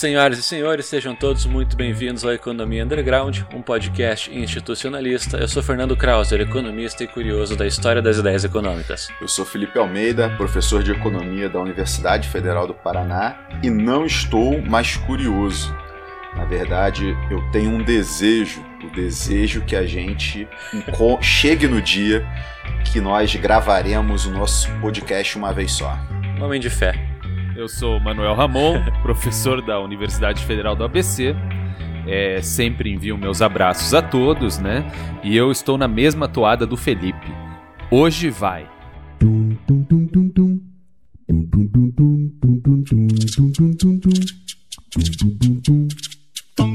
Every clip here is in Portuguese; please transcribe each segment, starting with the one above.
Senhoras e senhores, sejam todos muito bem-vindos ao Economia Underground, um podcast institucionalista. Eu sou Fernando Krauser, economista e curioso da história das ideias econômicas. Eu sou Felipe Almeida, professor de economia da Universidade Federal do Paraná e não estou mais curioso. Na verdade, eu tenho um desejo, o desejo que a gente chegue no dia que nós gravaremos o nosso podcast uma vez só. Homem de fé. Eu sou Manuel Ramon, professor da Universidade Federal do ABC. É, sempre envio meus abraços a todos, né? E eu estou na mesma toada do Felipe. Hoje vai.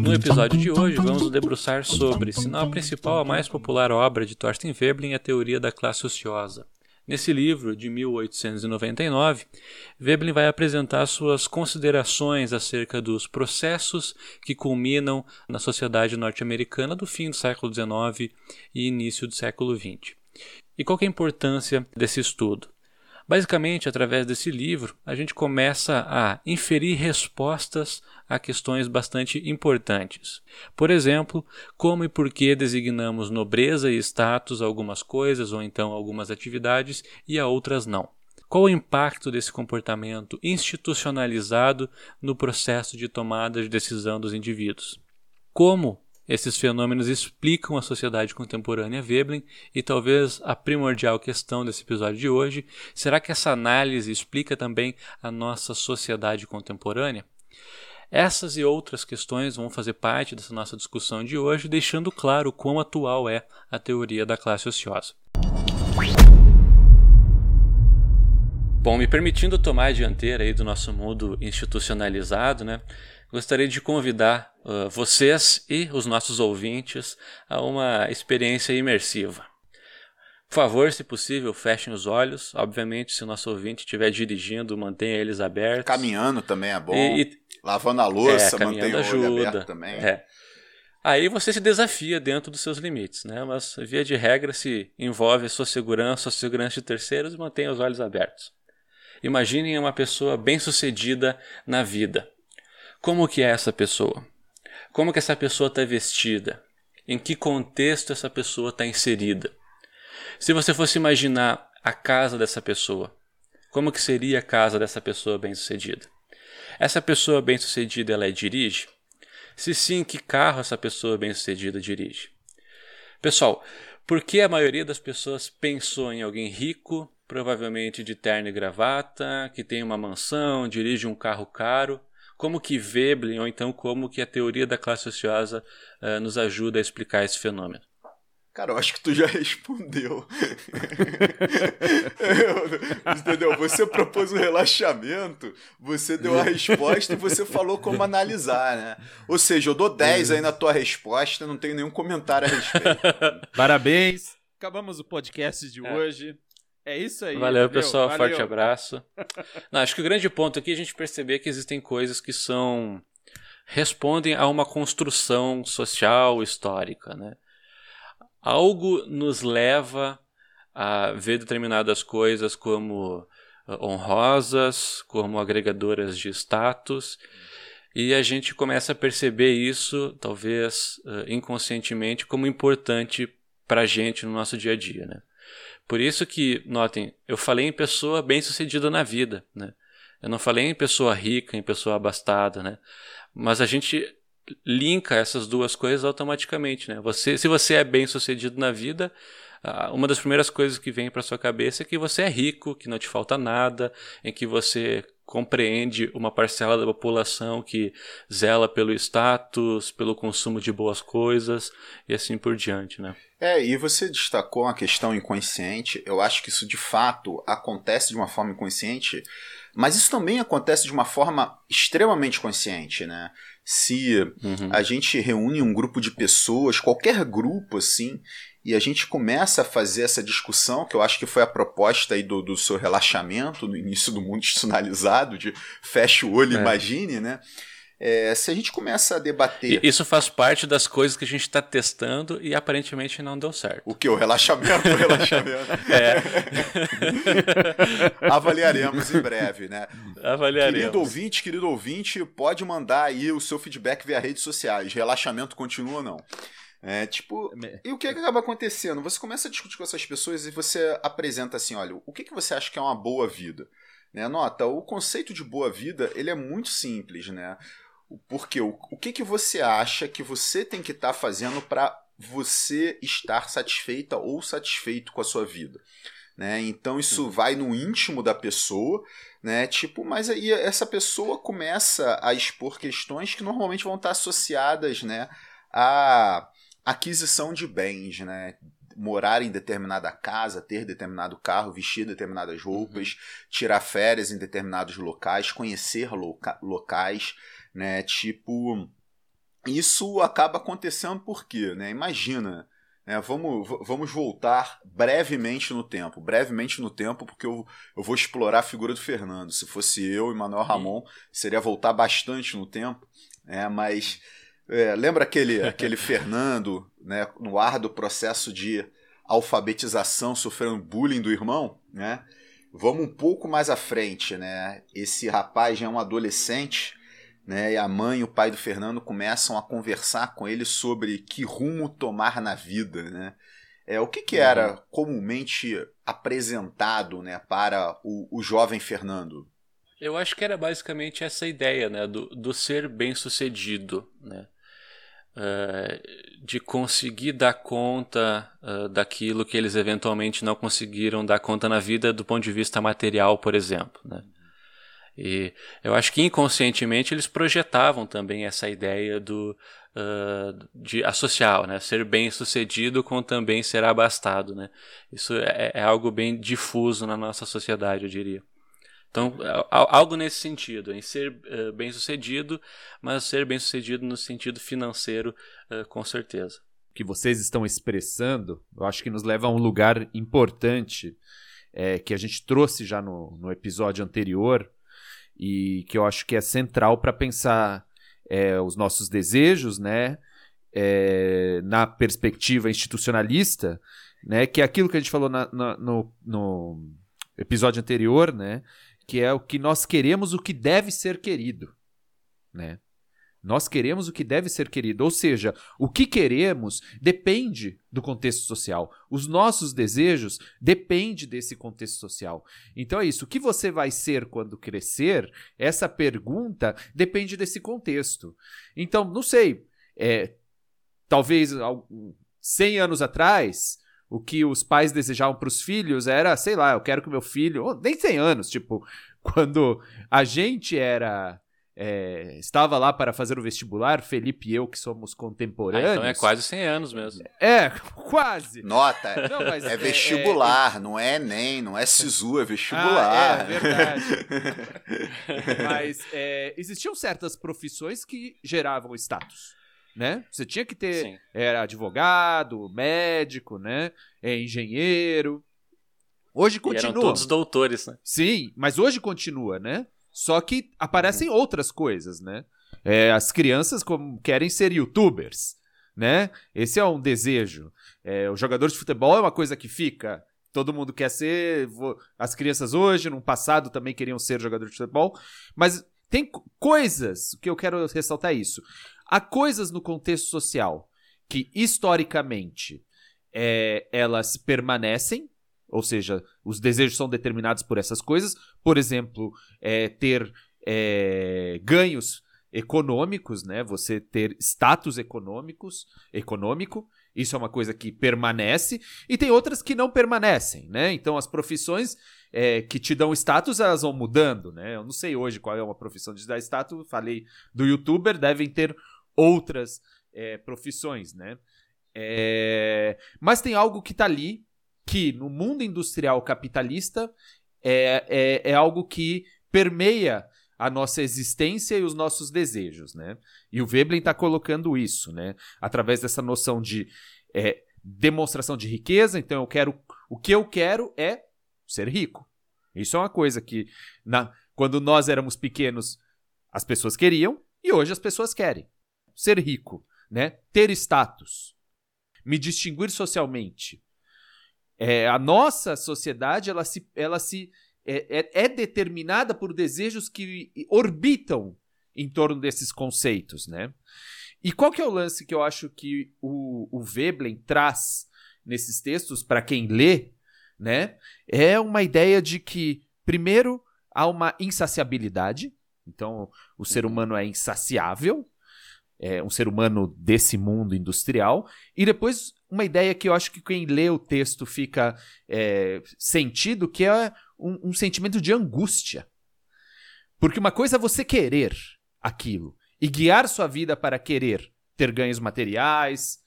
No episódio de hoje, vamos nos debruçar sobre, se não a principal, a mais popular obra de Thorsten Veblen, a teoria da classe ociosa. Nesse livro, de 1899, Veblen vai apresentar suas considerações acerca dos processos que culminam na sociedade norte-americana do fim do século XIX e início do século XX. E qual é a importância desse estudo? Basicamente, através desse livro, a gente começa a inferir respostas a questões bastante importantes. Por exemplo, como e por que designamos nobreza e status a algumas coisas ou então algumas atividades e a outras não. Qual o impacto desse comportamento institucionalizado no processo de tomada de decisão dos indivíduos? Como esses fenômenos explicam a sociedade contemporânea Veblen e talvez a primordial questão desse episódio de hoje, será que essa análise explica também a nossa sociedade contemporânea? Essas e outras questões vão fazer parte dessa nossa discussão de hoje, deixando claro quão atual é a teoria da classe ociosa. Bom, me permitindo tomar a dianteira aí do nosso mundo institucionalizado, né? Gostaria de convidar uh, vocês e os nossos ouvintes a uma experiência imersiva. Por favor, se possível, fechem os olhos. Obviamente, se o nosso ouvinte estiver dirigindo, mantenha eles abertos. Caminhando também é bom. E, e... Lavando a louça, é, mantenha o ajuda. olho aberto também. É. Aí você se desafia dentro dos seus limites, né? Mas via de regra se envolve a sua segurança, a segurança de terceiros, mantenha os olhos abertos. Imaginem uma pessoa bem-sucedida na vida. Como que é essa pessoa? Como que essa pessoa está vestida? Em que contexto essa pessoa está inserida? Se você fosse imaginar a casa dessa pessoa, como que seria a casa dessa pessoa bem-sucedida? Essa pessoa bem-sucedida ela é dirige? Se sim, que carro essa pessoa bem-sucedida dirige? Pessoal, por que a maioria das pessoas pensou em alguém rico, provavelmente de terno e gravata, que tem uma mansão, dirige um carro caro? Como que Veblen, ou então como que a teoria da classe ociosa uh, nos ajuda a explicar esse fenômeno? Cara, eu acho que tu já respondeu. Entendeu? Você propôs um relaxamento, você deu a resposta e você falou como analisar, né? Ou seja, eu dou 10 aí na tua resposta, não tenho nenhum comentário a respeito. Parabéns! Acabamos o podcast de é. hoje. É isso aí. Valeu, pessoal. Valeu. Forte abraço. Não, acho que o grande ponto aqui é a gente perceber que existem coisas que são. respondem a uma construção social, histórica. Né? Algo nos leva a ver determinadas coisas como ah, honrosas, como agregadoras de status. E a gente começa a perceber isso, talvez ah, inconscientemente, como importante para a gente no nosso dia a dia. Né? Por isso que, notem, eu falei em pessoa bem-sucedida na vida, né? Eu não falei em pessoa rica, em pessoa abastada, né? Mas a gente linka essas duas coisas automaticamente, né? Você, se você é bem-sucedido na vida, uma das primeiras coisas que vem para sua cabeça é que você é rico, que não te falta nada, em que você compreende uma parcela da população que zela pelo status, pelo consumo de boas coisas e assim por diante, né? É, e você destacou a questão inconsciente. Eu acho que isso de fato acontece de uma forma inconsciente, mas isso também acontece de uma forma extremamente consciente, né? Se uhum. a gente reúne um grupo de pessoas, qualquer grupo assim, e a gente começa a fazer essa discussão, que eu acho que foi a proposta aí do, do seu relaxamento no início do mundo institucionalizado, de feche o olho e é. imagine, né? É, se a gente começa a debater. Isso faz parte das coisas que a gente está testando e aparentemente não deu certo. O que? O relaxamento? O relaxamento. é. Avaliaremos em breve, né? Avaliaremos. Querido ouvinte, querido ouvinte, pode mandar aí o seu feedback via redes sociais. Relaxamento continua ou não? É, tipo, e o que, é que acaba acontecendo? Você começa a discutir com essas pessoas e você apresenta assim, olha, o que, que você acha que é uma boa vida? Né? Nota, o conceito de boa vida, ele é muito simples, né? Porque o, o que, que você acha que você tem que estar tá fazendo para você estar satisfeita ou satisfeito com a sua vida? Né? Então isso vai no íntimo da pessoa, né? Tipo, mas aí essa pessoa começa a expor questões que normalmente vão estar associadas, né, a aquisição de bens, né? Morar em determinada casa, ter determinado carro, vestir determinadas roupas, uhum. tirar férias em determinados locais, conhecer loca locais, né? Tipo, isso acaba acontecendo por quê, né? Imagina, né? Vamos, vamos voltar brevemente no tempo, brevemente no tempo, porque eu, eu vou explorar a figura do Fernando. Se fosse eu e Manuel Ramon, seria voltar bastante no tempo, né? Mas é, lembra aquele, aquele Fernando, né, no ar do processo de alfabetização, sofrendo bullying do irmão, né? Vamos um pouco mais à frente, né? Esse rapaz já é um adolescente, né? E a mãe e o pai do Fernando começam a conversar com ele sobre que rumo tomar na vida, né? É, o que, que era uhum. comumente apresentado né, para o, o jovem Fernando? Eu acho que era basicamente essa ideia né, do, do ser bem sucedido. Né? Uh, de conseguir dar conta uh, daquilo que eles eventualmente não conseguiram dar conta na vida do ponto de vista material, por exemplo. Né? E eu acho que inconscientemente eles projetavam também essa ideia do uh, de associar, né? Ser bem sucedido com também ser abastado, né? Isso é, é algo bem difuso na nossa sociedade, eu diria. Então, algo nesse sentido, em ser uh, bem-sucedido, mas ser bem-sucedido no sentido financeiro, uh, com certeza. O que vocês estão expressando, eu acho que nos leva a um lugar importante é, que a gente trouxe já no, no episódio anterior e que eu acho que é central para pensar é, os nossos desejos, né? É, na perspectiva institucionalista, né? Que é aquilo que a gente falou na, na, no, no episódio anterior, né? Que é o que nós queremos, o que deve ser querido, né? Nós queremos o que deve ser querido, ou seja, o que queremos depende do contexto social. Os nossos desejos dependem desse contexto social. Então é isso. O que você vai ser quando crescer? Essa pergunta depende desse contexto. Então, não sei. É, talvez 100 anos atrás, o que os pais desejavam para os filhos era, sei lá, eu quero que meu filho, nem 100 anos, tipo, quando a gente era é, estava lá para fazer o vestibular, Felipe e eu, que somos contemporâneos. Ah, então é quase 100 anos mesmo. É, quase. Nota, não, é, é, vestibular, é, não é Enem, não é SISU, é vestibular. Ah, é, verdade. mas é, existiam certas profissões que geravam status né? Você tinha que ter Sim. era advogado, médico, né? É engenheiro. Hoje continua. E eram todos doutores, né? Sim, mas hoje continua, né? Só que aparecem uhum. outras coisas, né? É, as crianças como, querem ser youtubers, né? Esse é um desejo. É, o jogador de futebol é uma coisa que fica. Todo mundo quer ser. As crianças hoje, no passado, também queriam ser jogador de futebol. Mas tem coisas que eu quero ressaltar isso. Há coisas no contexto social que, historicamente, é, elas permanecem, ou seja, os desejos são determinados por essas coisas. Por exemplo, é, ter é, ganhos econômicos, né? Você ter status econômicos, econômico, isso é uma coisa que permanece, e tem outras que não permanecem, né? Então as profissões é, que te dão status, elas vão mudando, né? Eu não sei hoje qual é uma profissão de dar status, falei do youtuber, devem ter outras é, profissões, né? É... Mas tem algo que está ali que no mundo industrial capitalista é, é, é, algo que permeia a nossa existência e os nossos desejos, né? E o Veblen está colocando isso, né? Através dessa noção de é, demonstração de riqueza. Então eu quero, o que eu quero é ser rico. Isso é uma coisa que na, quando nós éramos pequenos as pessoas queriam E hoje as pessoas querem ser rico, né? Ter status, me distinguir socialmente. É, a nossa sociedade ela se, ela se é, é, é determinada por desejos que orbitam em torno desses conceitos, né? E qual que é o lance que eu acho que o, o Veblen traz nesses textos para quem lê, né? É uma ideia de que, primeiro, há uma insaciabilidade, então o ser humano é insaciável, é um ser humano desse mundo industrial, e depois uma ideia que eu acho que quem lê o texto fica é, sentido, que é um, um sentimento de angústia. Porque uma coisa é você querer aquilo e guiar sua vida para querer ter ganhos materiais,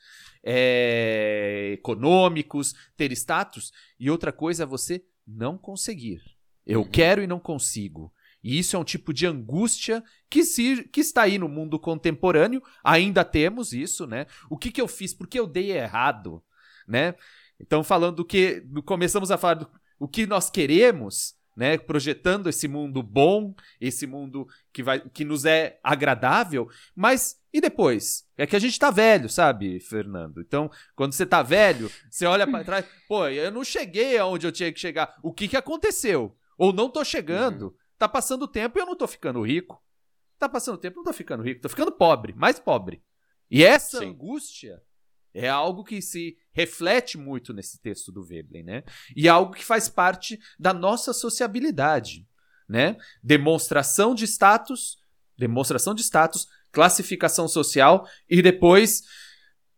é, econômicos, ter status, e outra coisa é você não conseguir. Eu uhum. quero e não consigo. E isso é um tipo de angústia que, se, que está aí no mundo contemporâneo. Ainda temos isso, né? O que, que eu fiz? Por que eu dei errado? Né? Então, falando do que. Começamos a falar do o que nós queremos, né? Projetando esse mundo bom, esse mundo que, vai, que nos é agradável, mas e depois? É que a gente tá velho, sabe, Fernando? Então, quando você tá velho, você olha para trás, pô, eu não cheguei aonde eu tinha que chegar. O que que aconteceu? Ou não tô chegando. Uhum. Tá passando o tempo e eu não tô ficando rico. Tá passando o tempo e não tô ficando rico, tô ficando pobre, mais pobre. E essa Sim. angústia é algo que se reflete muito nesse texto do Veblen, né? E é algo que faz parte da nossa sociabilidade, né? Demonstração de status, demonstração de status, classificação social e depois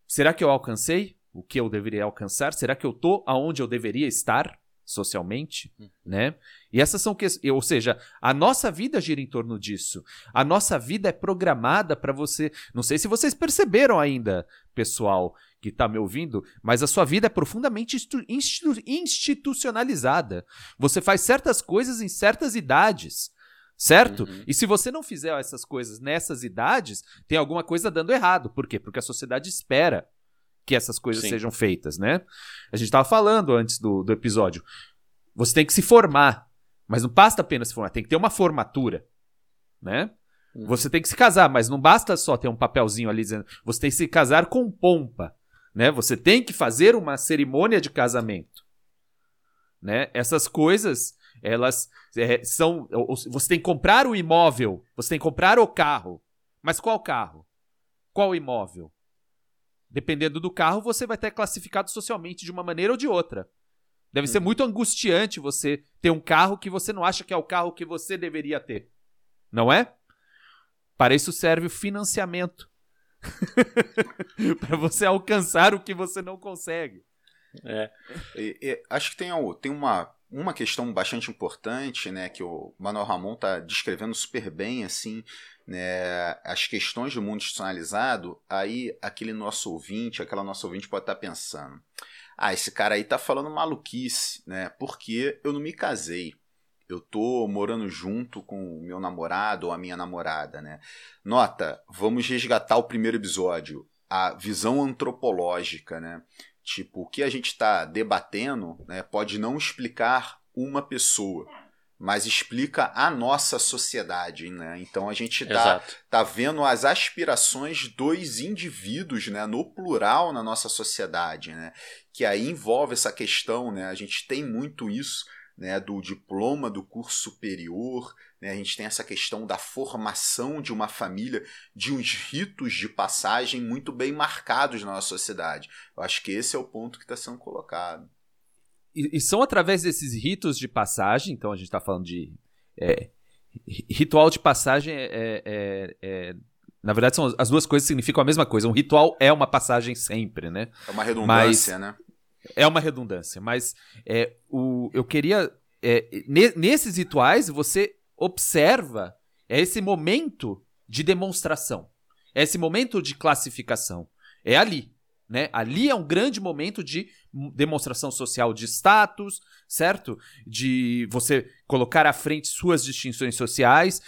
será que eu alcancei o que eu deveria alcançar? Será que eu tô aonde eu deveria estar? Socialmente, uhum. né? E essas são questões, ou seja, a nossa vida gira em torno disso. A nossa vida é programada para você. Não sei se vocês perceberam ainda, pessoal que está me ouvindo, mas a sua vida é profundamente institu institucionalizada. Você faz certas coisas em certas idades. Certo? Uhum. E se você não fizer essas coisas nessas idades, tem alguma coisa dando errado. Por quê? Porque a sociedade espera que essas coisas Sim. sejam feitas, né? A gente estava falando antes do, do episódio. Você tem que se formar, mas não basta apenas se formar, tem que ter uma formatura, né? Uhum. Você tem que se casar, mas não basta só ter um papelzinho ali dizendo. Você tem que se casar com pompa, né? Você tem que fazer uma cerimônia de casamento, né? Essas coisas, elas é, são. Você tem que comprar o imóvel, você tem que comprar o carro, mas qual carro? Qual imóvel? Dependendo do carro, você vai ter classificado socialmente de uma maneira ou de outra. Deve ser uhum. muito angustiante você ter um carro que você não acha que é o carro que você deveria ter. Não é? Para isso serve o financiamento. para você alcançar o que você não consegue. É. E, e, acho que tem, tem uma, uma questão bastante importante, né, que o Manuel Ramon está descrevendo super bem, assim, né, as questões do mundo institucionalizado, aí aquele nosso ouvinte, aquela nossa ouvinte pode estar tá pensando, ah, esse cara aí tá falando maluquice, né, porque eu não me casei, eu tô morando junto com o meu namorado ou a minha namorada, né. Nota, vamos resgatar o primeiro episódio, a visão antropológica, né, tipo, o que a gente está debatendo né, pode não explicar uma pessoa, mas explica a nossa sociedade, né? Então a gente tá, tá vendo as aspirações dos indivíduos, né, no plural na nossa sociedade, né? Que aí envolve essa questão, né? A gente tem muito isso, né, do diploma do curso superior, né? A gente tem essa questão da formação de uma família, de uns ritos de passagem muito bem marcados na nossa sociedade. Eu acho que esse é o ponto que está sendo colocado e, e, são através desses ritos de passagem, então a gente está falando de. É, ritual de passagem é, é, é, é, Na verdade, são, as duas coisas significam a mesma coisa. Um ritual é uma passagem sempre, né? É uma redundância, mas, né? É uma redundância, mas é, o, eu queria. É, nesses rituais, você observa esse momento de demonstração, esse momento de classificação. É ali. Né? Ali é um grande momento de demonstração social de status, certo? De você colocar à frente suas distinções sociais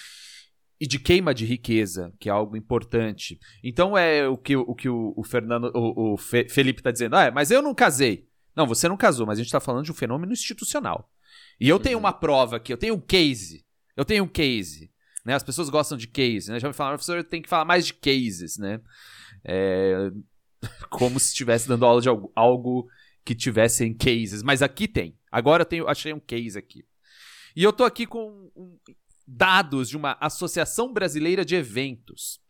e de queima de riqueza, que é algo importante. Então é o que o, que o, o Fernando, o, o Fe, Felipe está dizendo. Ah, mas eu não casei. Não, você não casou, mas a gente está falando de um fenômeno institucional. E eu uhum. tenho uma prova aqui, eu tenho um case. Eu tenho um case. Né? As pessoas gostam de case, né? Já me falaram, professor, tem que falar mais de cases, né? É, como se estivesse dando aula de algo, algo que tivesse em cases. Mas aqui tem. Agora eu tenho, achei um case aqui. E eu tô aqui com um, dados de uma Associação Brasileira de Eventos.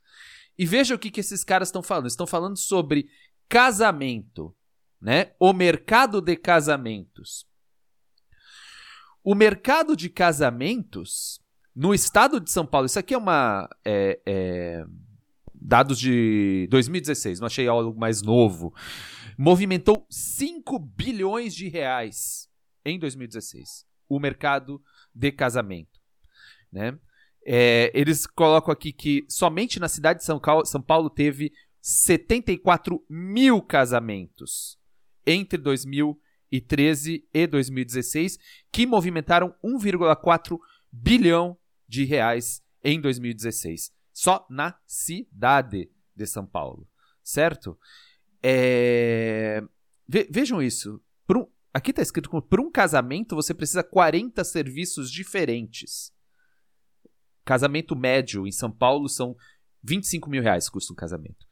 E veja o que, que esses caras estão falando. Estão falando sobre casamento, né? O mercado de casamentos. O mercado de casamentos no estado de São Paulo, isso aqui é uma. É, é, dados de 2016, não achei algo mais novo. Movimentou 5 bilhões de reais em 2016. O mercado de casamento. Né? É, eles colocam aqui que somente na cidade de São, São Paulo teve 74 mil casamentos entre 2013 e 2016, que movimentaram 1,4 bilhão de reais em 2016, só na cidade de São Paulo, certo? É... Ve vejam isso. Um... Aqui está escrito que por um casamento você precisa 40 serviços diferentes. Casamento médio em São Paulo são 25 mil reais custa um casamento.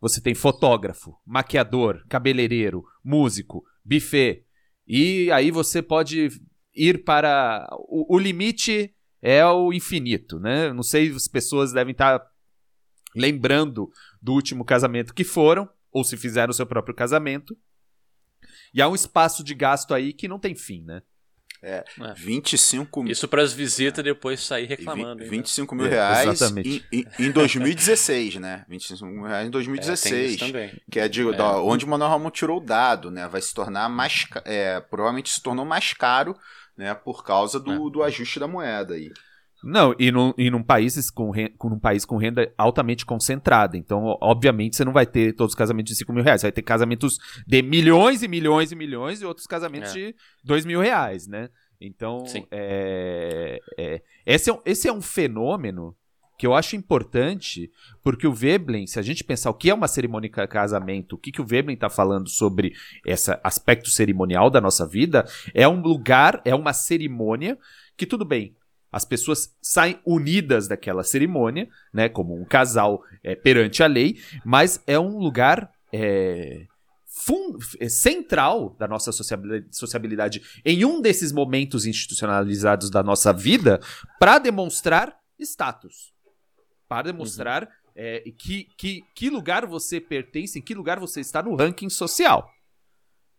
Você tem fotógrafo, maquiador, cabeleireiro, músico, buffet. E aí você pode ir para. O, o limite é o infinito, né? Não sei se as pessoas devem estar lembrando do último casamento que foram, ou se fizeram o seu próprio casamento. E há um espaço de gasto aí que não tem fim, né? É, é. 25 Isso para as visitas depois sair reclamando. 25 mil reais é, em, em, em, 2016, né? 25 mil reais em 2016. É, também. Que é, de, é. Da, onde o Manuel Ramon tirou o dado, né? Vai se tornar mais. É, provavelmente se tornou mais caro né, por causa do, é. do ajuste da moeda aí. Não, e, no, e num, país com, com um país com renda altamente concentrada. Então, obviamente, você não vai ter todos os casamentos de 5 mil reais. Você vai ter casamentos de milhões e milhões e milhões e outros casamentos é. de 2 mil reais, né? Então, é, é, esse, é, esse é um fenômeno que eu acho importante, porque o Veblen, se a gente pensar o que é uma cerimônia de casamento, o que, que o Veblen está falando sobre esse aspecto cerimonial da nossa vida, é um lugar, é uma cerimônia que, tudo bem, as pessoas saem unidas daquela cerimônia, né, como um casal é, perante a lei, mas é um lugar é, é central da nossa sociabilidade em um desses momentos institucionalizados da nossa vida para demonstrar status para demonstrar uhum. é, que, que, que lugar você pertence, em que lugar você está no ranking social.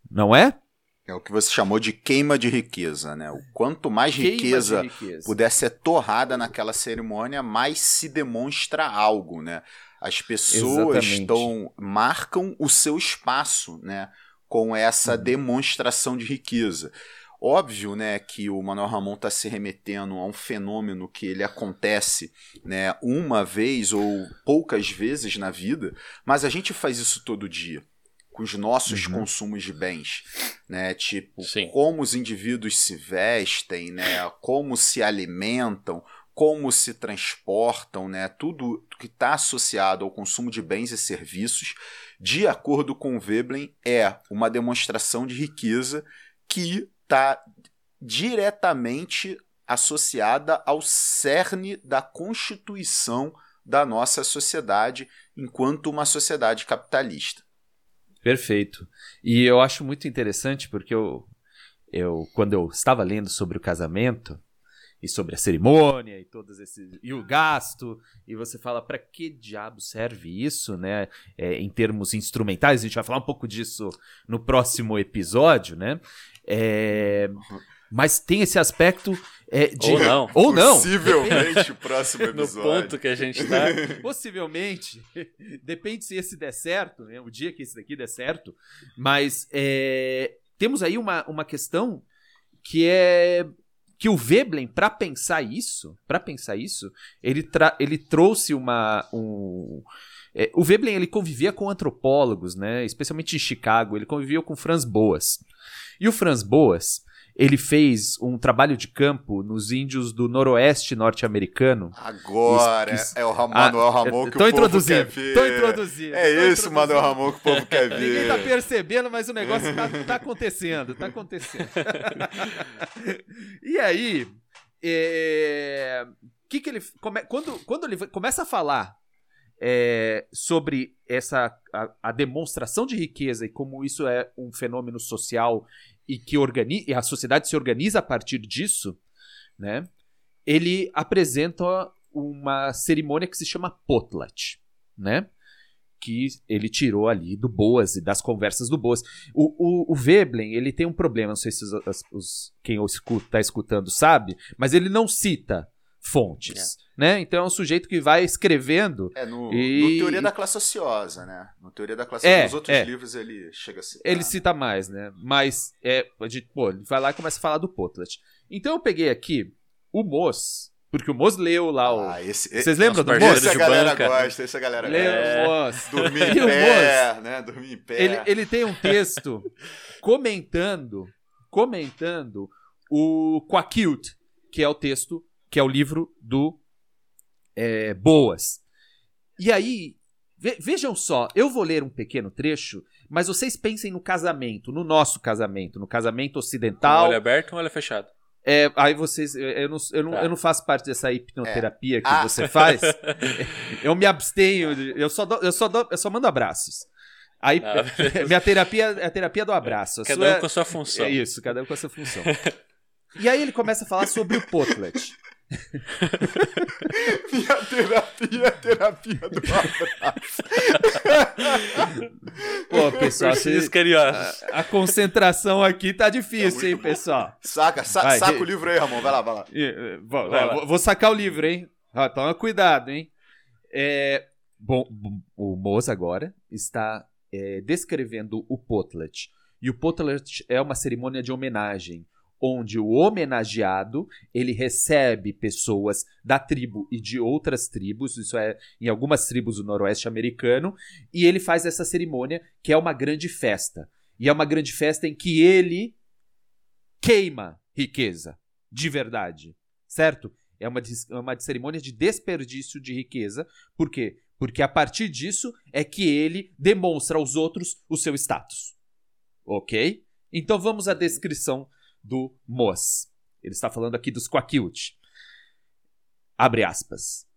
Não é? É o que você chamou de queima de riqueza, né? O quanto mais riqueza, riqueza, puder ser torrada naquela cerimônia, mais se demonstra algo, né? As pessoas estão marcam o seu espaço, né? Com essa uhum. demonstração de riqueza. Óbvio, né, que o Manuel Ramon está se remetendo a um fenômeno que ele acontece, né, uma vez ou poucas vezes na vida, mas a gente faz isso todo dia com os nossos uhum. consumos de bens, né? Tipo, Sim. como os indivíduos se vestem, né? Como se alimentam, como se transportam, né? Tudo que está associado ao consumo de bens e serviços, de acordo com o Veblen, é uma demonstração de riqueza que está diretamente associada ao cerne da constituição da nossa sociedade enquanto uma sociedade capitalista. Perfeito. E eu acho muito interessante porque eu, eu quando eu estava lendo sobre o casamento, e sobre a cerimônia e todos esses e o gasto e você fala para que diabo serve isso, né? É, em termos instrumentais a gente vai falar um pouco disso no próximo episódio, né? É, mas tem esse aspecto é, de ou não, ou não, possivelmente próximo episódio. no ponto que a gente tá, possivelmente, depende se esse der certo, né? O dia que esse daqui der certo, mas é, temos aí uma, uma questão que é que o Veblen, para pensar isso, para pensar isso, ele, ele trouxe uma um, é, o Veblen ele convivia com antropólogos, né? Especialmente em Chicago, ele convivia com Franz Boas. E o Franz Boas, ele fez um trabalho de campo nos índios do noroeste norte-americano. Agora que, é o Manuel Ramon que o povo quer ver. Tô introduzindo. É tô isso, Manuel Ramon, que o povo quer ver. Ninguém tá percebendo, mas o negócio tá, tá acontecendo, tá acontecendo. e aí, é... que, que ele come, quando, quando ele começa a falar é, sobre essa a, a, demonstração de riqueza e como isso é um fenômeno social e que organiza, e a sociedade se organiza a partir disso, né? Ele apresenta uma cerimônia que se chama potlatch, né? Que ele tirou ali do Boas e das conversas do Boas. O, o, o Veblen, ele tem um problema, não sei se os, os quem está escutando sabe, mas ele não cita fontes. É. Né? Então é um sujeito que vai escrevendo. É, no, e... no Teoria da Classe Ociosa, né? No Teoria da Classe é, Nos outros é. livros ele chega a citar. Ele cita mais, né? Mas, é, de, pô, ele vai lá e começa a falar do Potlat. Então eu peguei aqui o Moz, porque o Moz leu lá o. Ah, esse, Vocês lembram do Moz? Essa galera banca. gosta, essa galera leu gosta. Leu o Moz. Dormir em pé, né? Dormir em pé. Ele, ele tem um texto comentando, comentando o Quakilt, que é o texto, que é o livro do é, boas. E aí, ve vejam só, eu vou ler um pequeno trecho, mas vocês pensem no casamento, no nosso casamento, no casamento ocidental. Um olho aberto ou um olho fechado? É, aí vocês. Eu não, eu, não, tá. eu não faço parte dessa hipnoterapia é. que ah. você faz. eu me abstenho. Eu só, dou, eu, só dou, eu só mando abraços. Aí, ah, minha terapia é a terapia do abraço. A cada sua, um com a sua função. É isso, cada um com a sua função. e aí ele começa a falar sobre o Potlet. Minha terapia é a terapia do abraço. Pô, pessoal, vocês, a, a, concentração aqui tá difícil, tá hein, pessoal? Saca, sa vai, saca de... o livro aí, Ramon. Vai lá, vai lá. Vou, vai lá. vou sacar o livro, hein? Ah, toma cuidado, hein? É, bom, o Moza agora está é, descrevendo o Potlet. E o Potlet é uma cerimônia de homenagem onde o homenageado ele recebe pessoas da tribo e de outras tribos, isso é em algumas tribos do noroeste americano, e ele faz essa cerimônia que é uma grande festa. E é uma grande festa em que ele queima riqueza, de verdade, certo? É uma, é uma cerimônia de desperdício de riqueza, por quê? Porque a partir disso é que ele demonstra aos outros o seu status. Ok? Então vamos à descrição do Mos. Ele está falando aqui dos Quakilt. Abre aspas.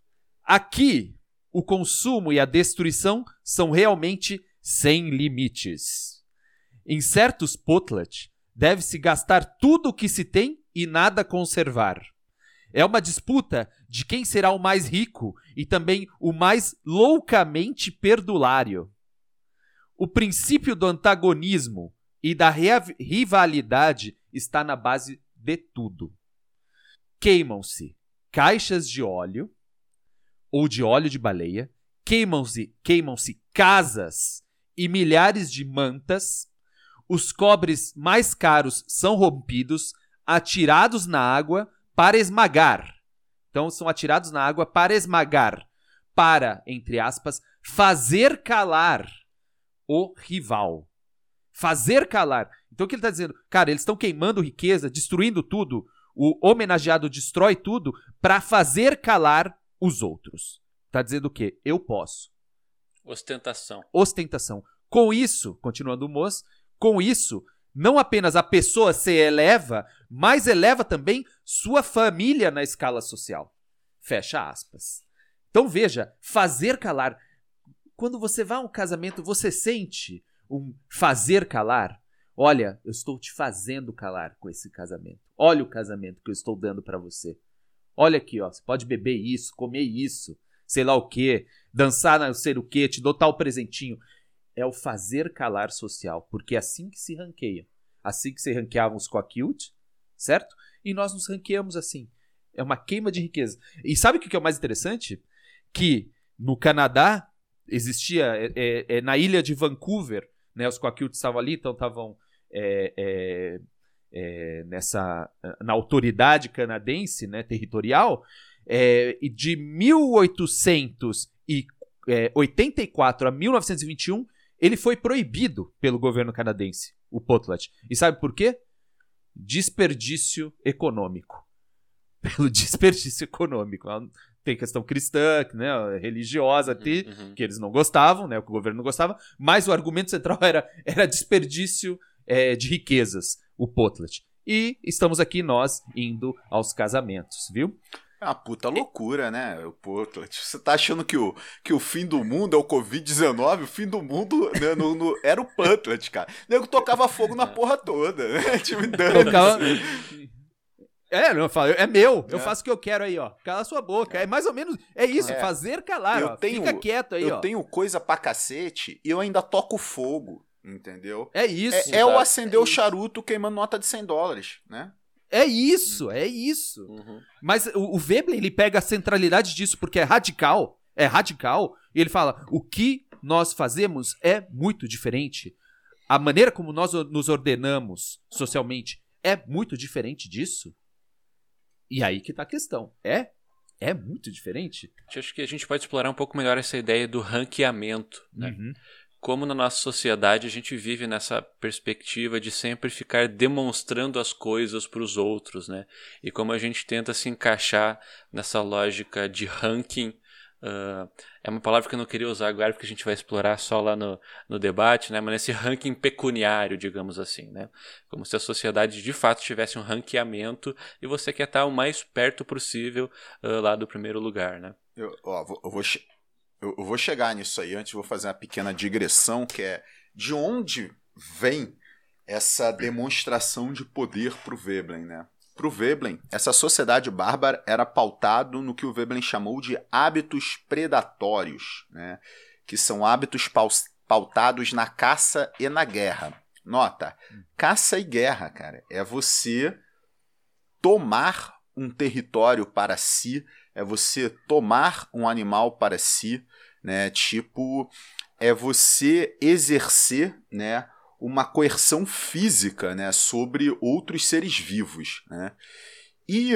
Aqui, o consumo e a destruição são realmente sem limites. Em certos potlat, deve-se gastar tudo o que se tem e nada conservar. É uma disputa de quem será o mais rico e também o mais loucamente perdulário. O princípio do antagonismo e da rivalidade está na base de tudo. Queimam-se caixas de óleo ou de óleo de baleia, queimam-se queimam-se casas e milhares de mantas, os cobres mais caros são rompidos, atirados na água para esmagar. Então são atirados na água para esmagar, para, entre aspas, fazer calar o rival. Fazer calar. Então o que ele está dizendo? Cara, eles estão queimando riqueza, destruindo tudo. O homenageado destrói tudo para fazer calar os outros. Está dizendo o quê? Eu posso. Ostentação. Ostentação. Com isso, continuando o moço, com isso, não apenas a pessoa se eleva, mas eleva também sua família na escala social. Fecha aspas. Então veja, fazer calar. Quando você vai a um casamento, você sente um fazer calar. Olha, eu estou te fazendo calar com esse casamento. Olha o casamento que eu estou dando para você. Olha aqui, ó, você pode beber isso, comer isso, sei lá o que, dançar não sei o que, te dou tal presentinho. É o fazer calar social, porque é assim que se ranqueia. Assim que se ranqueavam os coaquilt, certo? E nós nos ranqueamos assim. É uma queima de riqueza. E sabe o que é o mais interessante? Que no Canadá existia, é, é, é na ilha de Vancouver, né, os coaquilt estavam ali, então estavam é, é, é, nessa na autoridade canadense né, territorial é, e de 1884 a 1921 ele foi proibido pelo governo canadense o potlatch. E sabe por quê? Desperdício econômico. Pelo desperdício econômico tem questão cristã, né, religiosa, uhum, uhum. que eles não gostavam, né, que o governo não gostava, mas o argumento central era, era desperdício é, de riquezas, o Potlet. E estamos aqui nós indo aos casamentos, viu? É uma puta loucura, né? Pô, você tá achando que o, que o fim do mundo é o Covid-19? O fim do mundo né, no, no, era o Pantlet, cara. O nego tocava fogo na porra toda, né? Tipo, dando. É, não, eu falo, é meu, eu é. faço o que eu quero aí, ó. Cala sua boca. É, é mais ou menos. É isso, é. fazer calar, eu ó. Tenho, Fica quieto aí, eu ó. Eu tenho coisa pra cacete e eu ainda toco fogo, entendeu? É isso. É, é o acender o charuto queimando nota de 100 dólares, né? É isso, é isso. Uhum. Mas o, o Veblen, ele pega a centralidade disso porque é radical, é radical, e ele fala: o que nós fazemos é muito diferente. A maneira como nós nos ordenamos socialmente é muito diferente disso. E aí que tá a questão. É? É muito diferente? Acho que a gente pode explorar um pouco melhor essa ideia do ranqueamento, né? Uhum. Como na nossa sociedade a gente vive nessa perspectiva de sempre ficar demonstrando as coisas para os outros, né? E como a gente tenta se encaixar nessa lógica de ranking Uh, é uma palavra que eu não queria usar agora porque a gente vai explorar só lá no, no debate, né? mas nesse ranking pecuniário, digamos assim. Né? Como se a sociedade de fato tivesse um ranqueamento e você quer estar o mais perto possível uh, lá do primeiro lugar. Né? Eu, ó, vou eu, eu vou chegar nisso aí, antes vou fazer uma pequena digressão, que é de onde vem essa demonstração de poder para o Veblen, né? Para o Veblen, essa sociedade bárbara era pautado no que o Veblen chamou de hábitos predatórios, né? que são hábitos pautados na caça e na guerra. Nota, caça e guerra, cara, é você tomar um território para si, é você tomar um animal para si, né? Tipo, é você exercer, né, uma coerção física né, sobre outros seres vivos. Né? E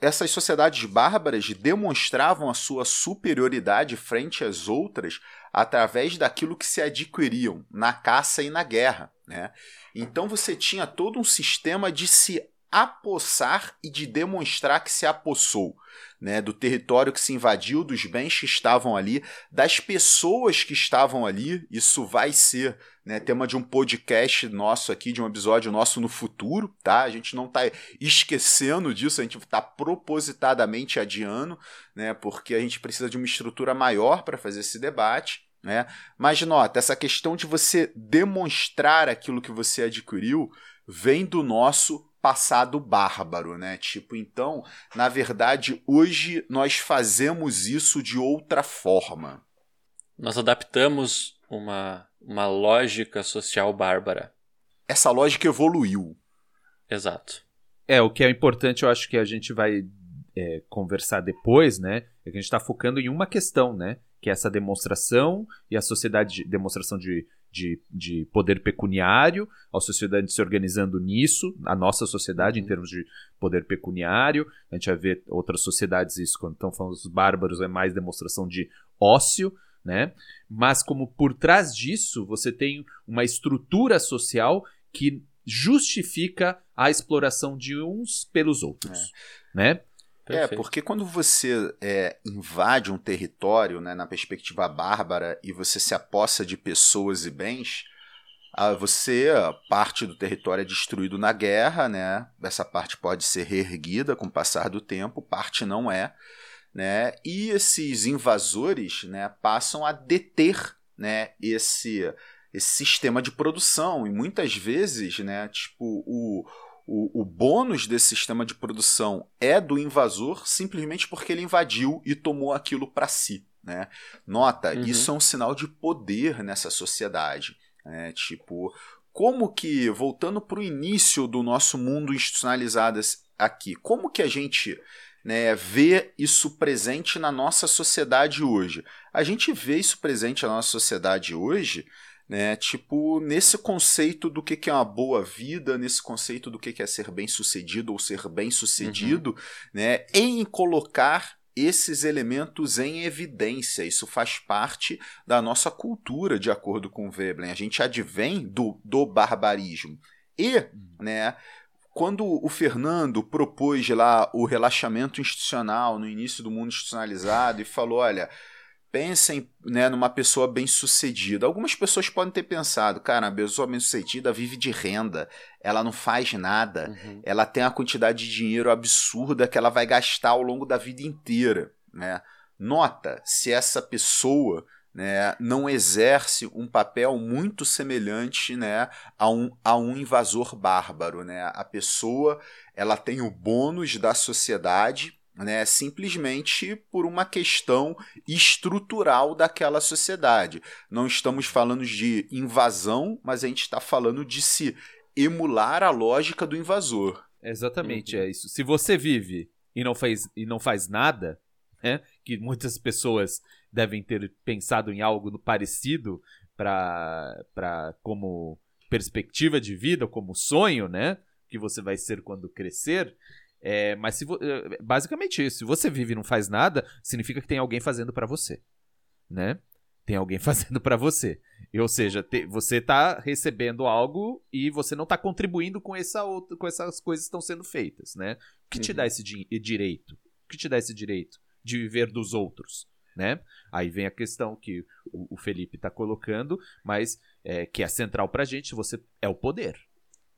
essas sociedades bárbaras demonstravam a sua superioridade frente às outras através daquilo que se adquiriam na caça e na guerra. Né? Então você tinha todo um sistema de se apossar e de demonstrar que se apossou. Né, do território que se invadiu, dos bens que estavam ali, das pessoas que estavam ali. Isso vai ser né, tema de um podcast nosso aqui, de um episódio nosso no futuro, tá? A gente não está esquecendo disso, a gente está propositadamente adiando, né, porque a gente precisa de uma estrutura maior para fazer esse debate. Né? Mas nota, essa questão de você demonstrar aquilo que você adquiriu vem do nosso passado bárbaro, né? Tipo, então, na verdade, hoje nós fazemos isso de outra forma. Nós adaptamos uma, uma lógica social bárbara. Essa lógica evoluiu. Exato. É, o que é importante, eu acho que a gente vai é, conversar depois, né? É que a gente está focando em uma questão, né? Que é essa demonstração e a sociedade, demonstração de de, de poder pecuniário, a sociedade se organizando nisso, a nossa sociedade em uhum. termos de poder pecuniário. A gente vai ver outras sociedades isso, quando estão falando dos bárbaros, é mais demonstração de ócio, né? Mas como por trás disso você tem uma estrutura social que justifica a exploração de uns pelos outros, é. né? É, Perfeito. É, porque quando você é, invade um território né, na perspectiva bárbara e você se apossa de pessoas e bens, ah, você, parte do território é destruído na guerra, né? Essa parte pode ser reerguida com o passar do tempo, parte não é, né? E esses invasores, né, passam a deter, né, esse esse sistema de produção e muitas vezes, né, tipo o o, o bônus desse sistema de produção é do invasor simplesmente porque ele invadiu e tomou aquilo para si. Né? Nota, uhum. isso é um sinal de poder nessa sociedade. Né? Tipo, como que, voltando para o início do nosso mundo institucionalizado aqui, como que a gente né, vê isso presente na nossa sociedade hoje? A gente vê isso presente na nossa sociedade hoje né? Tipo, nesse conceito do que, que é uma boa vida, nesse conceito do que, que é ser bem sucedido ou ser bem sucedido, uhum. né? Em colocar esses elementos em evidência. Isso faz parte da nossa cultura, de acordo com Veblen. A gente advém do, do barbarismo. E, uhum. né, quando o Fernando propôs lá o relaxamento institucional no início do mundo institucionalizado e falou: olha, Pensem né, numa pessoa bem-sucedida. Algumas pessoas podem ter pensado, cara, a pessoa bem-sucedida vive de renda, ela não faz nada, uhum. ela tem uma quantidade de dinheiro absurda que ela vai gastar ao longo da vida inteira. Né? Nota se essa pessoa né, não exerce um papel muito semelhante né, a, um, a um invasor bárbaro. Né? A pessoa ela tem o bônus da sociedade né, simplesmente por uma questão estrutural daquela sociedade. Não estamos falando de invasão, mas a gente está falando de se emular a lógica do invasor. Exatamente, uhum. é isso. Se você vive e não faz, e não faz nada, né, que muitas pessoas devem ter pensado em algo parecido para como perspectiva de vida, como sonho, né, que você vai ser quando crescer, é, mas se eh, basicamente isso. Se você vive e não faz nada, significa que tem alguém fazendo para você, né? Tem alguém fazendo para você. E, ou seja, te, você tá recebendo algo e você não tá contribuindo com, essa outra, com essas coisas que estão sendo feitas, né? O que uhum. te dá esse di direito? O que te dá esse direito de viver dos outros? Né? Aí vem a questão que o, o Felipe está colocando, mas é, que é central pra gente, você é o poder.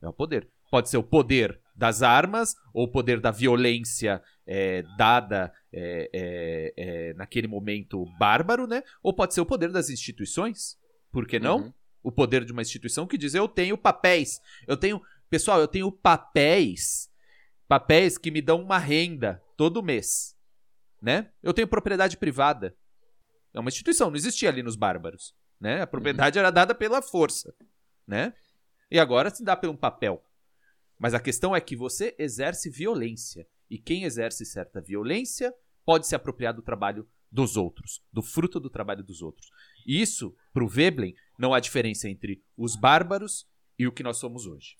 É o poder. Pode ser o poder das armas ou o poder da violência é, dada é, é, é, naquele momento bárbaro, né? Ou pode ser o poder das instituições. Por que não? Uhum. O poder de uma instituição que diz: eu tenho papéis, eu tenho. Pessoal, eu tenho papéis. Papéis que me dão uma renda todo mês. Né? Eu tenho propriedade privada. É uma instituição, não existia ali nos bárbaros. Né? A propriedade uhum. era dada pela força. Né? E agora se dá pelo papel. Mas a questão é que você exerce violência. E quem exerce certa violência pode se apropriar do trabalho dos outros, do fruto do trabalho dos outros. E isso, para o Veblen, não há diferença entre os bárbaros e o que nós somos hoje.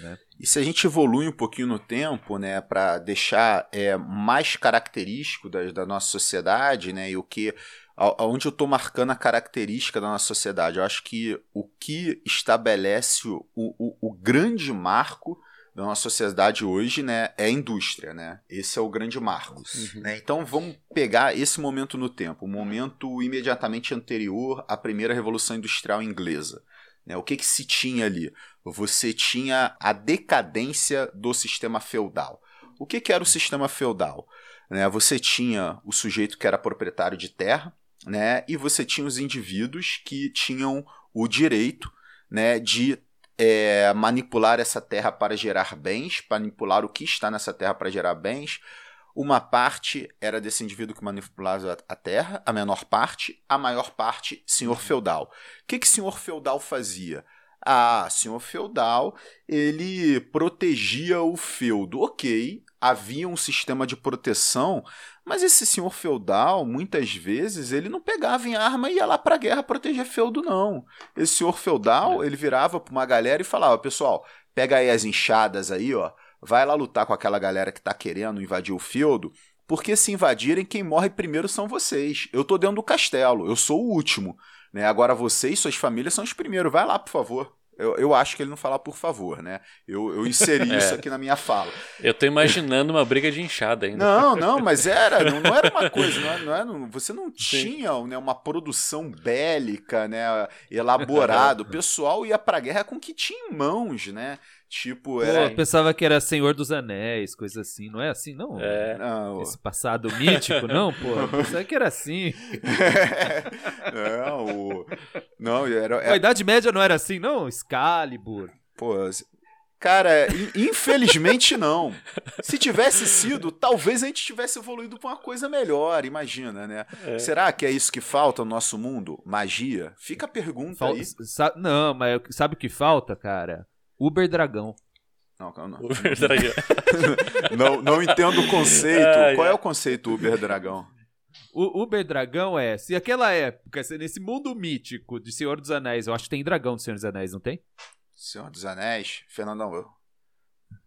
Né? E se a gente evolui um pouquinho no tempo, né, para deixar é, mais característico da, da, nossa sociedade, né, e o que, aonde eu estou marcando a característica da nossa sociedade, eu acho que o que estabelece o, o, o grande marco da nossa sociedade hoje, né, é a indústria, né? Esse é o grande marco. Uhum. Né? Então vamos pegar esse momento no tempo, o momento imediatamente anterior à primeira revolução industrial inglesa. Né? O que que se tinha ali? Você tinha a decadência do sistema feudal. O que que era o sistema feudal? Né? Você tinha o sujeito que era proprietário de terra, né? E você tinha os indivíduos que tinham o direito né, de é, manipular essa terra para gerar bens, manipular o que está nessa terra para gerar bens. Uma parte era desse indivíduo que manipulava a terra, a menor parte, a maior parte, senhor feudal. O que, que senhor feudal fazia? Ah, senhor feudal, ele protegia o feudo. Ok, havia um sistema de proteção, mas esse senhor feudal, muitas vezes, ele não pegava em arma e ia lá para a guerra proteger feudo, não. Esse senhor feudal, é. ele virava para uma galera e falava: pessoal, pega aí as enxadas aí, ó, vai lá lutar com aquela galera que está querendo invadir o feudo, porque se invadirem, quem morre primeiro são vocês. Eu tô dentro do castelo, eu sou o último. Né? Agora vocês e suas famílias são os primeiros. Vai lá, por favor. Eu, eu acho que ele não fala por favor, né? Eu, eu inseri é. isso aqui na minha fala. Eu tô imaginando uma briga de enxada ainda. Não, não, mas era, não, não era uma coisa, não era, não era, você não tinha né, uma produção bélica, né, elaborado. O pessoal ia pra guerra com o que tinha em mãos, né? Tipo, era... Pô, eu pensava que era Senhor dos Anéis, coisa assim. Não é assim, não? É. Não. Esse passado mítico, não, pô. Eu pensava que era assim. não, o... não era, era... A Idade Média não era assim, não? Excalibur. Pô, Cara, infelizmente não. Se tivesse sido, talvez a gente tivesse evoluído para uma coisa melhor, imagina, né? É. Será que é isso que falta no nosso mundo? Magia? Fica a pergunta Fal aí. Não, mas sabe o que falta, cara? Uber Dragão. Não, não. Uber Dragão. não, não entendo o conceito. Ah, Qual é. é o conceito Uber Dragão? O Uber Dragão é, se aquela época, nesse mundo mítico de Senhor dos Anéis, eu acho que tem dragão do Senhor dos Anéis, não tem? Senhor dos Anéis? Fernandão, eu.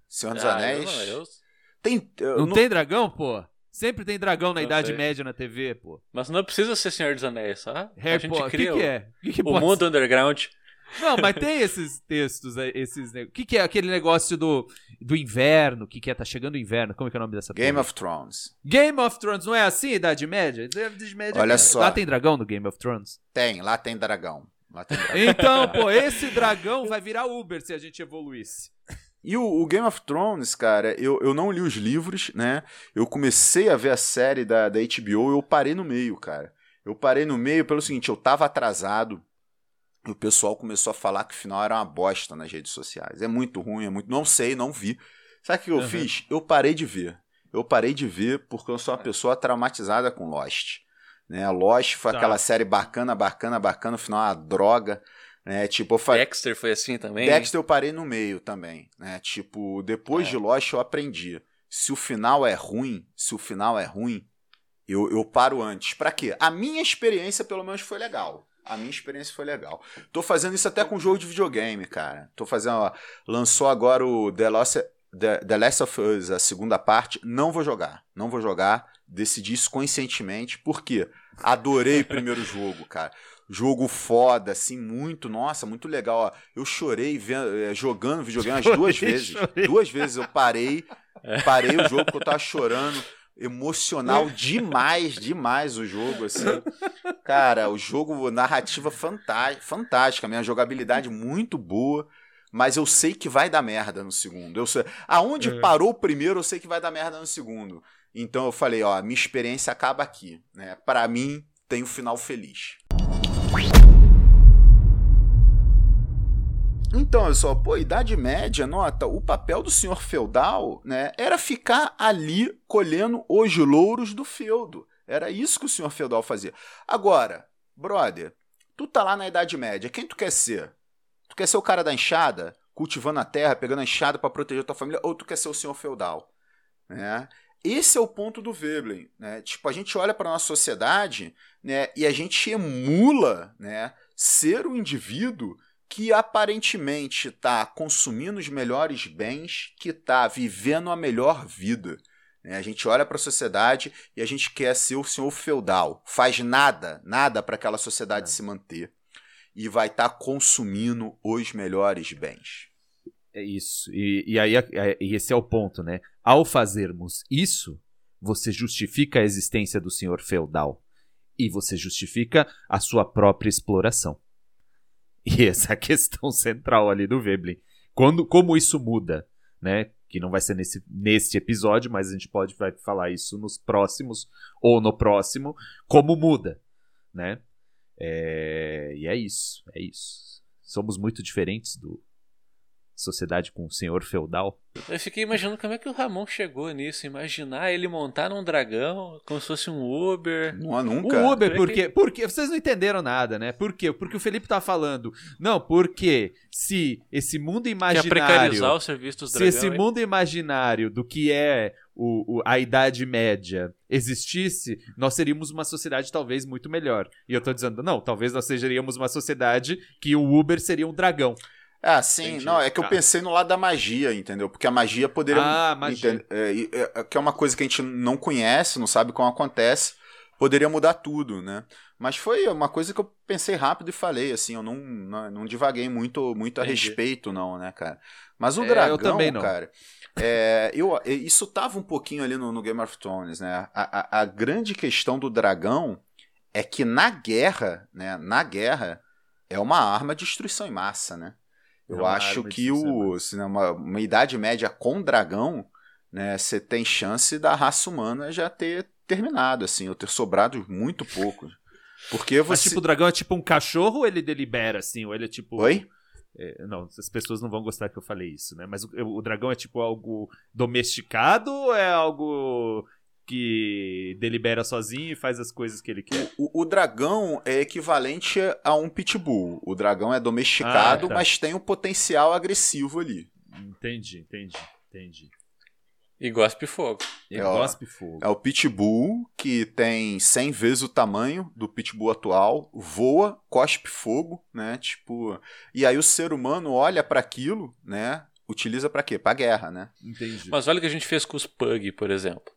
Senhor dos ah, Anéis. Eu eu... Tem, eu não, não, tem dragão, pô? Sempre tem dragão na Idade sei. Média na TV, pô. Mas não precisa ser Senhor dos Anéis, tá? Harry a gente Potter. cria que, que é? Que que o mundo ser? underground. Não, mas tem esses textos, esses. O que, que é aquele negócio do, do inverno? O que, que é? Tá chegando o inverno. Como é que é o nome dessa Game of Thrones. Game of Thrones, não é assim, Idade Média? Idade Média. Olha só. Lá tem dragão no Game of Thrones? Tem, lá tem dragão. Lá tem dragão. Então, pô, esse dragão vai virar Uber se a gente evoluísse. E o, o, Game of Thrones, cara, eu, eu não li os livros, né? Eu comecei a ver a série da, da HBO eu parei no meio, cara. Eu parei no meio pelo seguinte, eu tava atrasado o pessoal começou a falar que o final era uma bosta nas redes sociais. É muito ruim, é muito. Não sei, não vi. Sabe o que eu uhum. fiz? Eu parei de ver. Eu parei de ver porque eu sou uma pessoa traumatizada com Lost. Né? Lost foi tá. aquela série bacana, bacana, bacana, o final é uma droga. Né? Tipo, fa... Dexter foi assim também? Dexter eu parei no meio também. Né? Tipo, depois é. de Lost eu aprendi. Se o final é ruim, se o final é ruim, eu, eu paro antes. Para quê? A minha experiência, pelo menos, foi legal. A minha experiência foi legal. Tô fazendo isso até com jogo de videogame, cara. Tô fazendo. Ó, lançou agora o The Last, The, The Last of Us, a segunda parte. Não vou jogar. Não vou jogar. Decidi isso conscientemente. Por quê? Adorei o primeiro jogo, cara. Jogo foda, assim, muito, nossa, muito legal. Ó, eu chorei vendo, é, jogando videogame umas duas vezes. Chorei. Duas vezes eu parei, parei o jogo porque eu tava chorando emocional demais, demais o jogo, assim. Cara, o jogo, narrativa fantástica, minha jogabilidade muito boa, mas eu sei que vai dar merda no segundo. Eu sei, aonde é. parou o primeiro, eu sei que vai dar merda no segundo. Então eu falei, ó, minha experiência acaba aqui, né? Para mim tem um final feliz. Então, olha só, pô, Idade Média, nota, o papel do senhor feudal né, era ficar ali colhendo os louros do feudo. Era isso que o senhor feudal fazia. Agora, brother, tu tá lá na Idade Média, quem tu quer ser? Tu quer ser o cara da enxada, cultivando a terra, pegando a enxada para proteger tua família, ou tu quer ser o senhor feudal? Né? Esse é o ponto do Veblen. Né? Tipo, a gente olha para nossa sociedade né, e a gente emula né, ser o indivíduo que aparentemente está consumindo os melhores bens, que está vivendo a melhor vida. Né? A gente olha para a sociedade e a gente quer ser o senhor feudal, faz nada, nada para aquela sociedade é. se manter e vai estar tá consumindo os melhores bens. É isso. E, e aí e esse é o ponto, né? Ao fazermos isso, você justifica a existência do senhor feudal e você justifica a sua própria exploração. E essa é a questão central ali do Veblen. Quando, como isso muda, né? Que não vai ser nesse, neste episódio, mas a gente pode vai falar isso nos próximos ou no próximo, como muda, né? É, e é isso, é isso. Somos muito diferentes do, sociedade com o senhor feudal. Eu fiquei imaginando como é que o Ramon chegou nisso. Imaginar ele montar num dragão como se fosse um Uber. Não nunca. O Uber, porque, porque vocês não entenderam nada, né? Por quê? Porque o Felipe tá falando. Não, porque se esse mundo imaginário. Quer precarizar o serviço dos dragão, Se esse mundo imaginário do que é o, o, a Idade Média existisse, nós seríamos uma sociedade talvez muito melhor. E eu tô dizendo, não, talvez nós seríamos uma sociedade que o Uber seria um dragão. Ah, sim. Entendi. Não, é que eu pensei no lado da magia, entendeu? Porque a magia poderia. Ah, magia. É, é, que é uma coisa que a gente não conhece, não sabe como acontece. Poderia mudar tudo, né? Mas foi uma coisa que eu pensei rápido e falei, assim, eu não, não, não divaguei muito, muito a respeito, não, né, cara? Mas o é, dragão, cara. É, eu, isso tava um pouquinho ali no, no Game of Thrones, né? A, a, a grande questão do dragão é que na guerra, né? Na guerra, é uma arma de destruição em massa, né? Eu é acho que o, uma, uma idade média com dragão, né, você tem chance da raça humana já ter terminado, assim, ou ter sobrado muito pouco. Porque você. Mas, tipo, o dragão é tipo um cachorro ou ele delibera, assim? Ou ele é tipo. Oi? É, não, as pessoas não vão gostar que eu falei isso, né? Mas o, o dragão é tipo algo domesticado ou é algo que delibera sozinho e faz as coisas que ele quer. O, o, dragão é equivalente a um pitbull. O dragão é domesticado, ah, tá. mas tem um potencial agressivo ali. Entendi, entendi, entendi. E gospe fogo. E é, gospe fogo. É o pitbull que tem 100 vezes o tamanho do pitbull atual, voa, cospe fogo, né? Tipo, e aí o ser humano olha para aquilo, né? Utiliza para quê? Para guerra, né? Entendi. Mas olha o que a gente fez com os pug, por exemplo.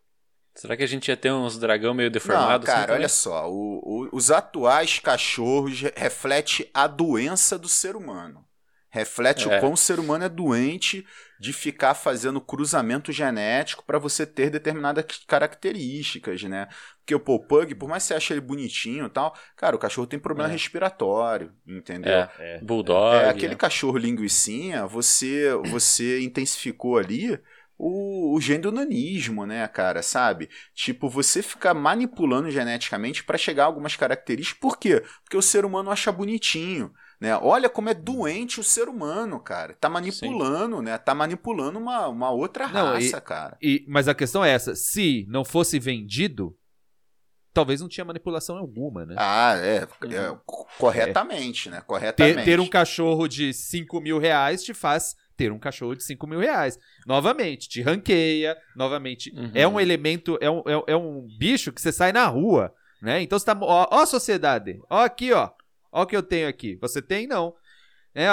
Será que a gente ia ter uns dragão meio deformados? Não, cara, assim olha só. O, o, os atuais cachorros refletem a doença do ser humano. Reflete é. o quão o ser humano é doente de ficar fazendo cruzamento genético para você ter determinadas características, né? Porque o Pug, por mais que você ache ele bonitinho e tal, cara, o cachorro tem problema é. respiratório, entendeu? É, é. Bulldog. É, aquele cachorro linguicinha, você, você intensificou ali o, o gene do nanismo, né, cara, sabe? Tipo, você ficar manipulando geneticamente para chegar a algumas características. Por quê? Porque o ser humano acha bonitinho. Né? Olha como é doente o ser humano, cara. Tá manipulando, Sim. né? Tá manipulando uma, uma outra raça, não, e, cara. E, mas a questão é essa: se não fosse vendido, talvez não tinha manipulação alguma, né? Ah, é. é uhum. corretamente, é. né? Corretamente. Ter, ter, um cachorro de 5 mil reais te faz ter um cachorro de 5 mil reais. Novamente, te ranqueia, novamente. Uhum. É um elemento, é um, é, é, um bicho que você sai na rua, né? Então você tá. Ó, ó a sociedade. Ó aqui, ó. Ó o que eu tenho aqui. Você tem, não. É,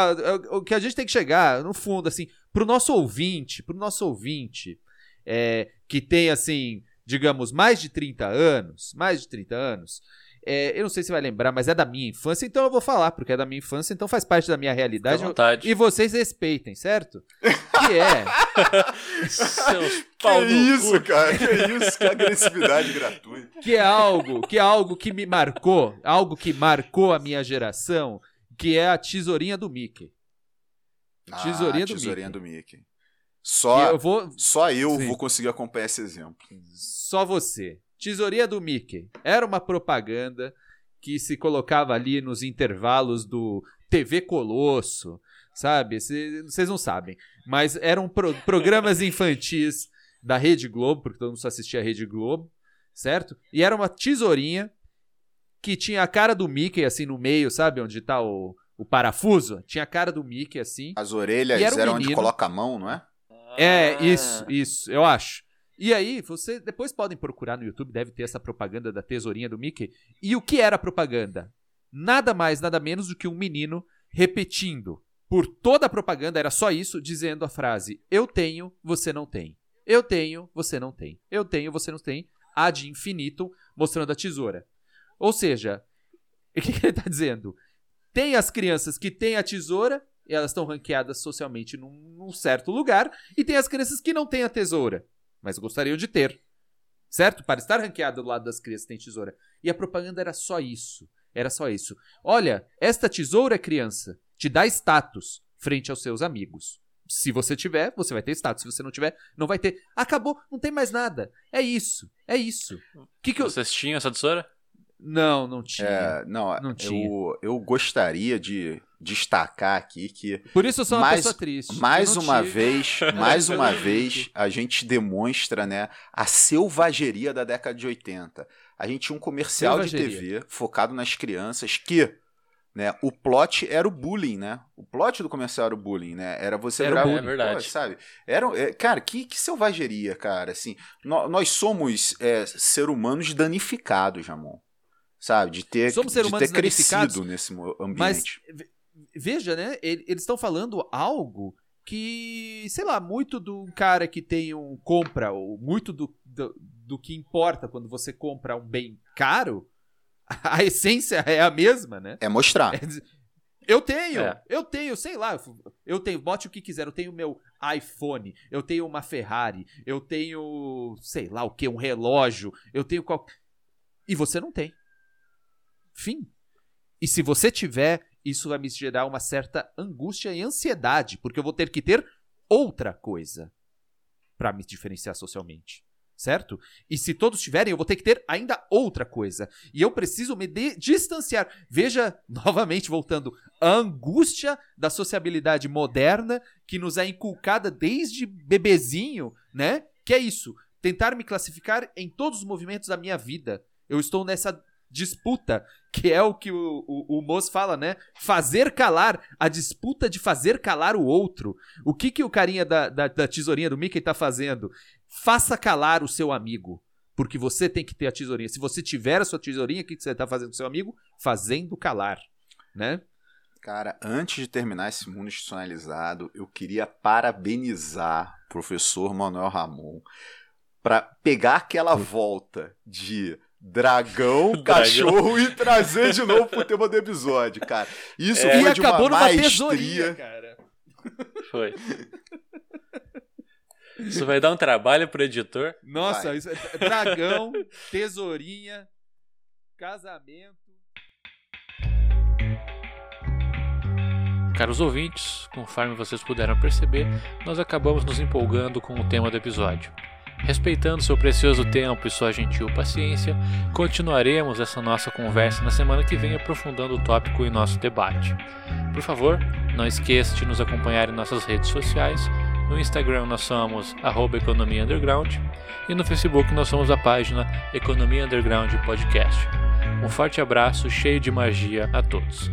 o que a gente tem que chegar, no fundo, assim, pro nosso ouvinte, pro nosso ouvinte, é, que tem, assim, digamos, mais de 30 anos, mais de 30 anos, é, eu não sei se vai lembrar, mas é da minha infância, então eu vou falar, porque é da minha infância, então faz parte da minha realidade. vontade. E vocês respeitem, certo? Que é. Seus pau que isso, cu. cara? Que isso? Que agressividade gratuita. Que é algo, que é algo que me marcou, algo que marcou a minha geração, que é a tesourinha do Mickey. Ah, tesourinha, do, tesourinha Mickey. do Mickey. Só eu vou, só eu Sim. vou conseguir acompanhar esse exemplo. Só você. Tesourinha do Mickey. Era uma propaganda que se colocava ali nos intervalos do TV Colosso, sabe? Vocês não sabem. Mas eram pro programas infantis da Rede Globo, porque todo mundo só assistia a Rede Globo, certo? E era uma tesourinha que tinha a cara do Mickey assim no meio, sabe? Onde tá o, o parafuso. Tinha a cara do Mickey assim. As orelhas eram um onde coloca a mão, não é? É, isso, isso, eu acho. E aí, você depois podem procurar no YouTube, deve ter essa propaganda da tesourinha do Mickey. E o que era a propaganda? Nada mais, nada menos do que um menino repetindo por toda a propaganda, era só isso, dizendo a frase: Eu tenho, você não tem. Eu tenho, você não tem. Eu tenho, você não tem. A de infinito, mostrando a tesoura. Ou seja, o que, que ele está dizendo? Tem as crianças que têm a tesoura, elas estão ranqueadas socialmente num, num certo lugar, e tem as crianças que não têm a tesoura mas gostariam de ter. Certo? Para estar ranqueado do lado das crianças tem tesoura. E a propaganda era só isso. Era só isso. Olha, esta tesoura, criança, te dá status frente aos seus amigos. Se você tiver, você vai ter status. Se você não tiver, não vai ter. Acabou, não tem mais nada. É isso. É isso. Que que eu... Vocês tinham essa tesoura? Não, não tinha. É, não, não tinha. Eu, eu gostaria de destacar aqui que. Por isso eu sou uma mais, pessoa triste. Mais uma tive. vez, mais uma vez, a gente demonstra né, a selvageria da década de 80. A gente tinha um comercial selvageria. de TV focado nas crianças que. Né, o plot era o bullying, né? O plot do comercial era o bullying, né? Era você era bullying, é verdade. Pô, sabe? Era, é, cara, que, que selvageria, cara. Assim, nós, nós somos é, ser humanos danificados, Jamon sabe? De ter, Somos de ter crescido nesse ambiente. Mas veja, né? Eles estão falando algo que, sei lá, muito do cara que tem um compra, ou muito do, do, do que importa quando você compra um bem caro, a essência é a mesma, né? É mostrar. É, eu tenho, é. eu tenho, sei lá, eu tenho, bote o que quiser, eu tenho meu iPhone, eu tenho uma Ferrari, eu tenho, sei lá o que, um relógio, eu tenho qual... E você não tem. Fim. E se você tiver, isso vai me gerar uma certa angústia e ansiedade, porque eu vou ter que ter outra coisa para me diferenciar socialmente. Certo? E se todos tiverem, eu vou ter que ter ainda outra coisa. E eu preciso me distanciar. Veja, novamente voltando, a angústia da sociabilidade moderna que nos é inculcada desde bebezinho, né? Que é isso, tentar me classificar em todos os movimentos da minha vida. Eu estou nessa disputa, que é o que o, o, o Moço fala, né? Fazer calar, a disputa de fazer calar o outro. O que que o carinha da, da, da tesourinha do Mickey tá fazendo? Faça calar o seu amigo. Porque você tem que ter a tesourinha. Se você tiver a sua tesourinha, o que, que você tá fazendo com seu amigo? Fazendo calar, né? Cara, antes de terminar esse mundo institucionalizado, eu queria parabenizar o professor Manuel Ramon para pegar aquela volta de dragão, cachorro e trazer de novo pro tema do episódio, cara. Isso é, foi de uma maestria. cara. Foi. Isso vai dar um trabalho pro editor. Nossa, isso é dragão, tesourinha, casamento. Caros ouvintes, conforme vocês puderam perceber, nós acabamos nos empolgando com o tema do episódio. Respeitando seu precioso tempo e sua gentil paciência, continuaremos essa nossa conversa na semana que vem aprofundando o tópico em nosso debate. Por favor, não esqueça de nos acompanhar em nossas redes sociais. No Instagram nós somos Economia Underground e no Facebook nós somos a página Economia Underground Podcast. Um forte abraço cheio de magia a todos.